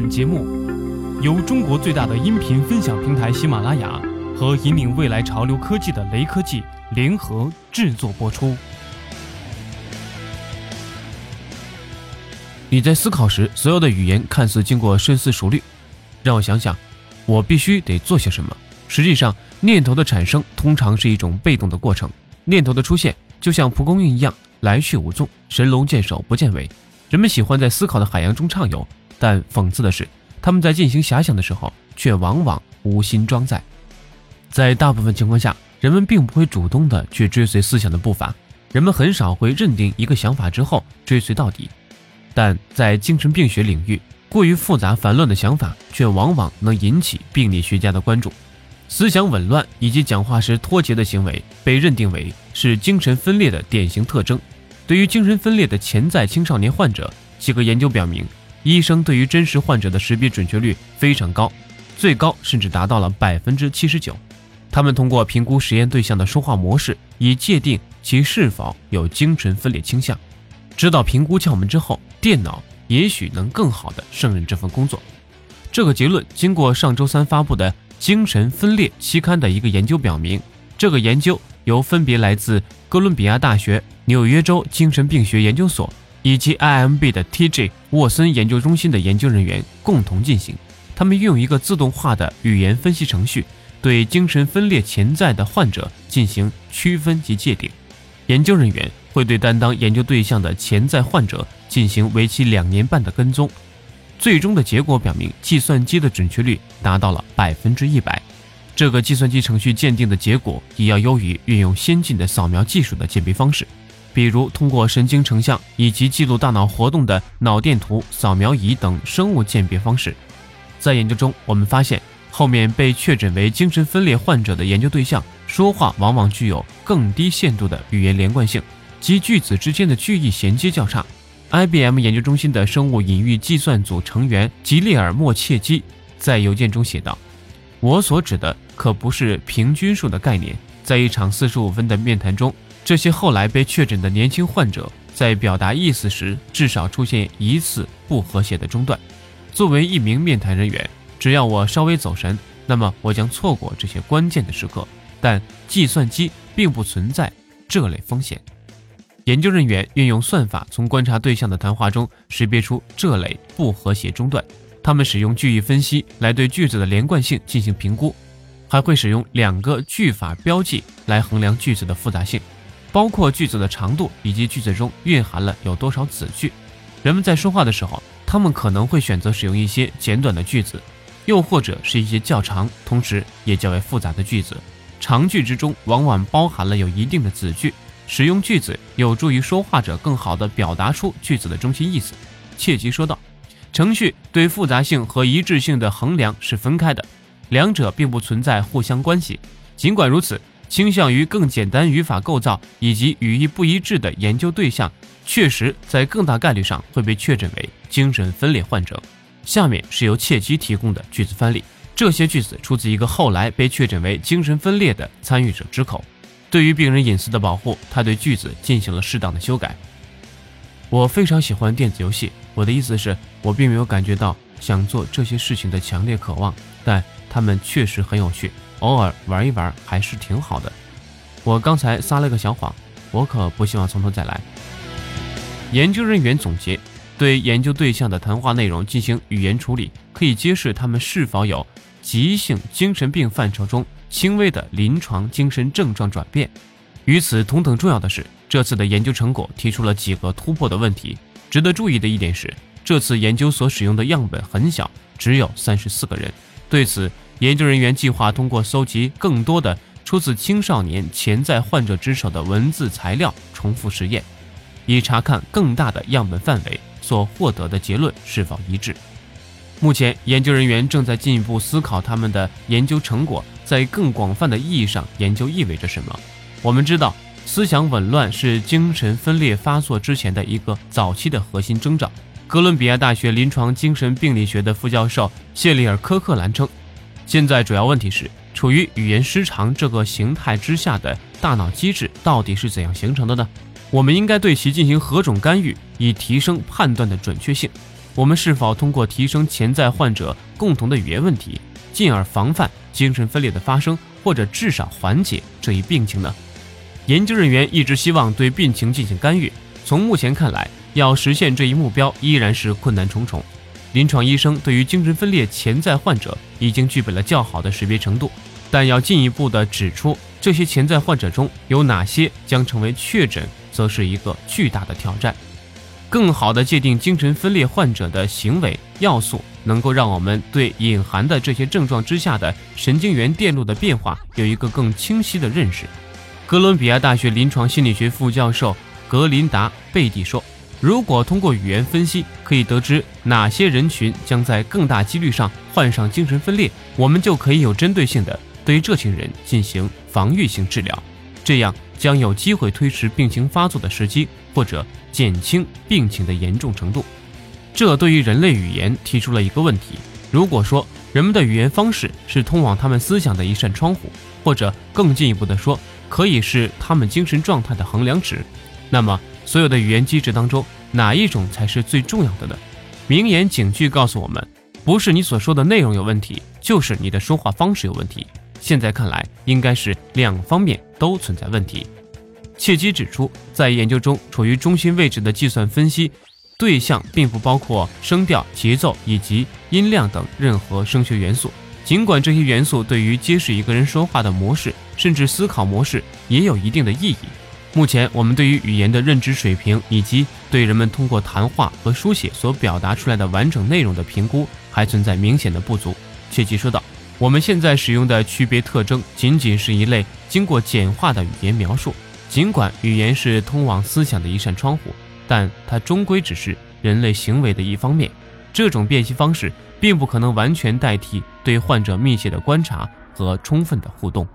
本节目由中国最大的音频分享平台喜马拉雅和引领未来潮流科技的雷科技联合制作播出。你在思考时，所有的语言看似经过深思熟虑，让我想想，我必须得做些什么。实际上，念头的产生通常是一种被动的过程，念头的出现就像蒲公英一样来去无踪，神龙见首不见尾。人们喜欢在思考的海洋中畅游，但讽刺的是，他们在进行遐想的时候，却往往无心装载。在大部分情况下，人们并不会主动的去追随思想的步伐，人们很少会认定一个想法之后追随到底。但在精神病学领域，过于复杂繁乱的想法却往往能引起病理学家的关注。思想紊乱以及讲话时脱节的行为被认定为是精神分裂的典型特征。对于精神分裂的潜在青少年患者，几个研究表明，医生对于真实患者的识别准确率非常高，最高甚至达到了百分之七十九。他们通过评估实验对象的说话模式，以界定其是否有精神分裂倾向。知道评估窍门之后，电脑也许能更好地胜任这份工作。这个结论经过上周三发布的《精神分裂》期刊的一个研究表明，这个研究由分别来自哥伦比亚大学。纽约州精神病学研究所以及 IMB 的 TJ 沃森研究中心的研究人员共同进行。他们运用一个自动化的语言分析程序，对精神分裂潜在的患者进行区分及界定。研究人员会对担当研究对象的潜在患者进行为期两年半的跟踪。最终的结果表明，计算机的准确率达到了百分之一百。这个计算机程序鉴定的结果也要优于运用先进的扫描技术的鉴别方式。比如通过神经成像以及记录大脑活动的脑电图扫描仪等生物鉴别方式，在研究中，我们发现后面被确诊为精神分裂患者的研究对象说话往往具有更低限度的语言连贯性，及句子之间的句意衔接较差。IBM 研究中心的生物隐喻计算组成员吉列尔莫切基在邮件中写道：“我所指的可不是平均数的概念，在一场四十五分的面谈中。”这些后来被确诊的年轻患者在表达意思时，至少出现一次不和谐的中断。作为一名面谈人员，只要我稍微走神，那么我将错过这些关键的时刻。但计算机并不存在这类风险。研究人员运用算法从观察对象的谈话中识别出这类不和谐中断。他们使用句意分析来对句子的连贯性进行评估，还会使用两个句法标记来衡量句子的复杂性。包括句子的长度以及句子中蕴含了有多少子句。人们在说话的时候，他们可能会选择使用一些简短的句子，又或者是一些较长，同时也较为复杂的句子。长句之中往往包含了有一定的子句。使用句子有助于说话者更好地表达出句子的中心意思。切记说道：“程序对复杂性和一致性的衡量是分开的，两者并不存在互相关系。尽管如此。”倾向于更简单语法构造以及语义不一致的研究对象，确实在更大概率上会被确诊为精神分裂患者。下面是由切基提供的句子范例，这些句子出自一个后来被确诊为精神分裂的参与者之口。对于病人隐私的保护，他对句子进行了适当的修改。我非常喜欢电子游戏，我的意思是，我并没有感觉到想做这些事情的强烈渴望，但它们确实很有趣。偶尔玩一玩还是挺好的。我刚才撒了个小谎，我可不希望从头再来。研究人员总结：对研究对象的谈话内容进行语言处理，可以揭示他们是否有急性精神病范畴中轻微的临床精神症状转变。与此同等重要的是，这次的研究成果提出了几个突破的问题。值得注意的一点是，这次研究所使用的样本很小，只有三十四个人。对此，研究人员计划通过搜集更多的出自青少年潜在患者之手的文字材料，重复实验，以查看更大的样本范围所获得的结论是否一致。目前，研究人员正在进一步思考他们的研究成果在更广泛的意义上研究意味着什么。我们知道，思想紊乱是精神分裂发作之前的一个早期的核心征兆。哥伦比亚大学临床精神病理学的副教授谢利尔·科克兰称。现在主要问题是，处于语言失常这个形态之下的大脑机制到底是怎样形成的呢？我们应该对其进行何种干预，以提升判断的准确性？我们是否通过提升潜在患者共同的语言问题，进而防范精神分裂的发生，或者至少缓解这一病情呢？研究人员一直希望对病情进行干预。从目前看来，要实现这一目标依然是困难重重。临床医生对于精神分裂潜在患者已经具备了较好的识别程度，但要进一步的指出这些潜在患者中有哪些将成为确诊，则是一个巨大的挑战。更好的界定精神分裂患者的行为要素，能够让我们对隐含的这些症状之下的神经元电路的变化有一个更清晰的认识。哥伦比亚大学临床心理学副教授格林达贝蒂说：“如果通过语言分析可以得知哪些人群将在更大几率上患上精神分裂，我们就可以有针对性的对这群人进行防御性治疗，这样将有机会推迟病情发作的时机，或者减轻病情的严重程度。这对于人类语言提出了一个问题：如果说人们的语言方式是通往他们思想的一扇窗户，或者更进一步的说，可以是他们精神状态的衡量值。那么，所有的语言机制当中，哪一种才是最重要的呢？名言警句告诉我们，不是你所说的内容有问题，就是你的说话方式有问题。现在看来，应该是两方面都存在问题。切基指出，在研究中处于中心位置的计算分析对象，并不包括声调、节奏以及音量等任何声学元素。尽管这些元素对于揭示一个人说话的模式，甚至思考模式也有一定的意义。目前，我们对于语言的认知水平以及对人们通过谈话和书写所表达出来的完整内容的评估，还存在明显的不足。切记说道：“我们现在使用的区别特征仅仅是一类经过简化的语言描述。尽管语言是通往思想的一扇窗户，但它终归只是人类行为的一方面。这种辨析方式。”并不可能完全代替对患者密切的观察和充分的互动。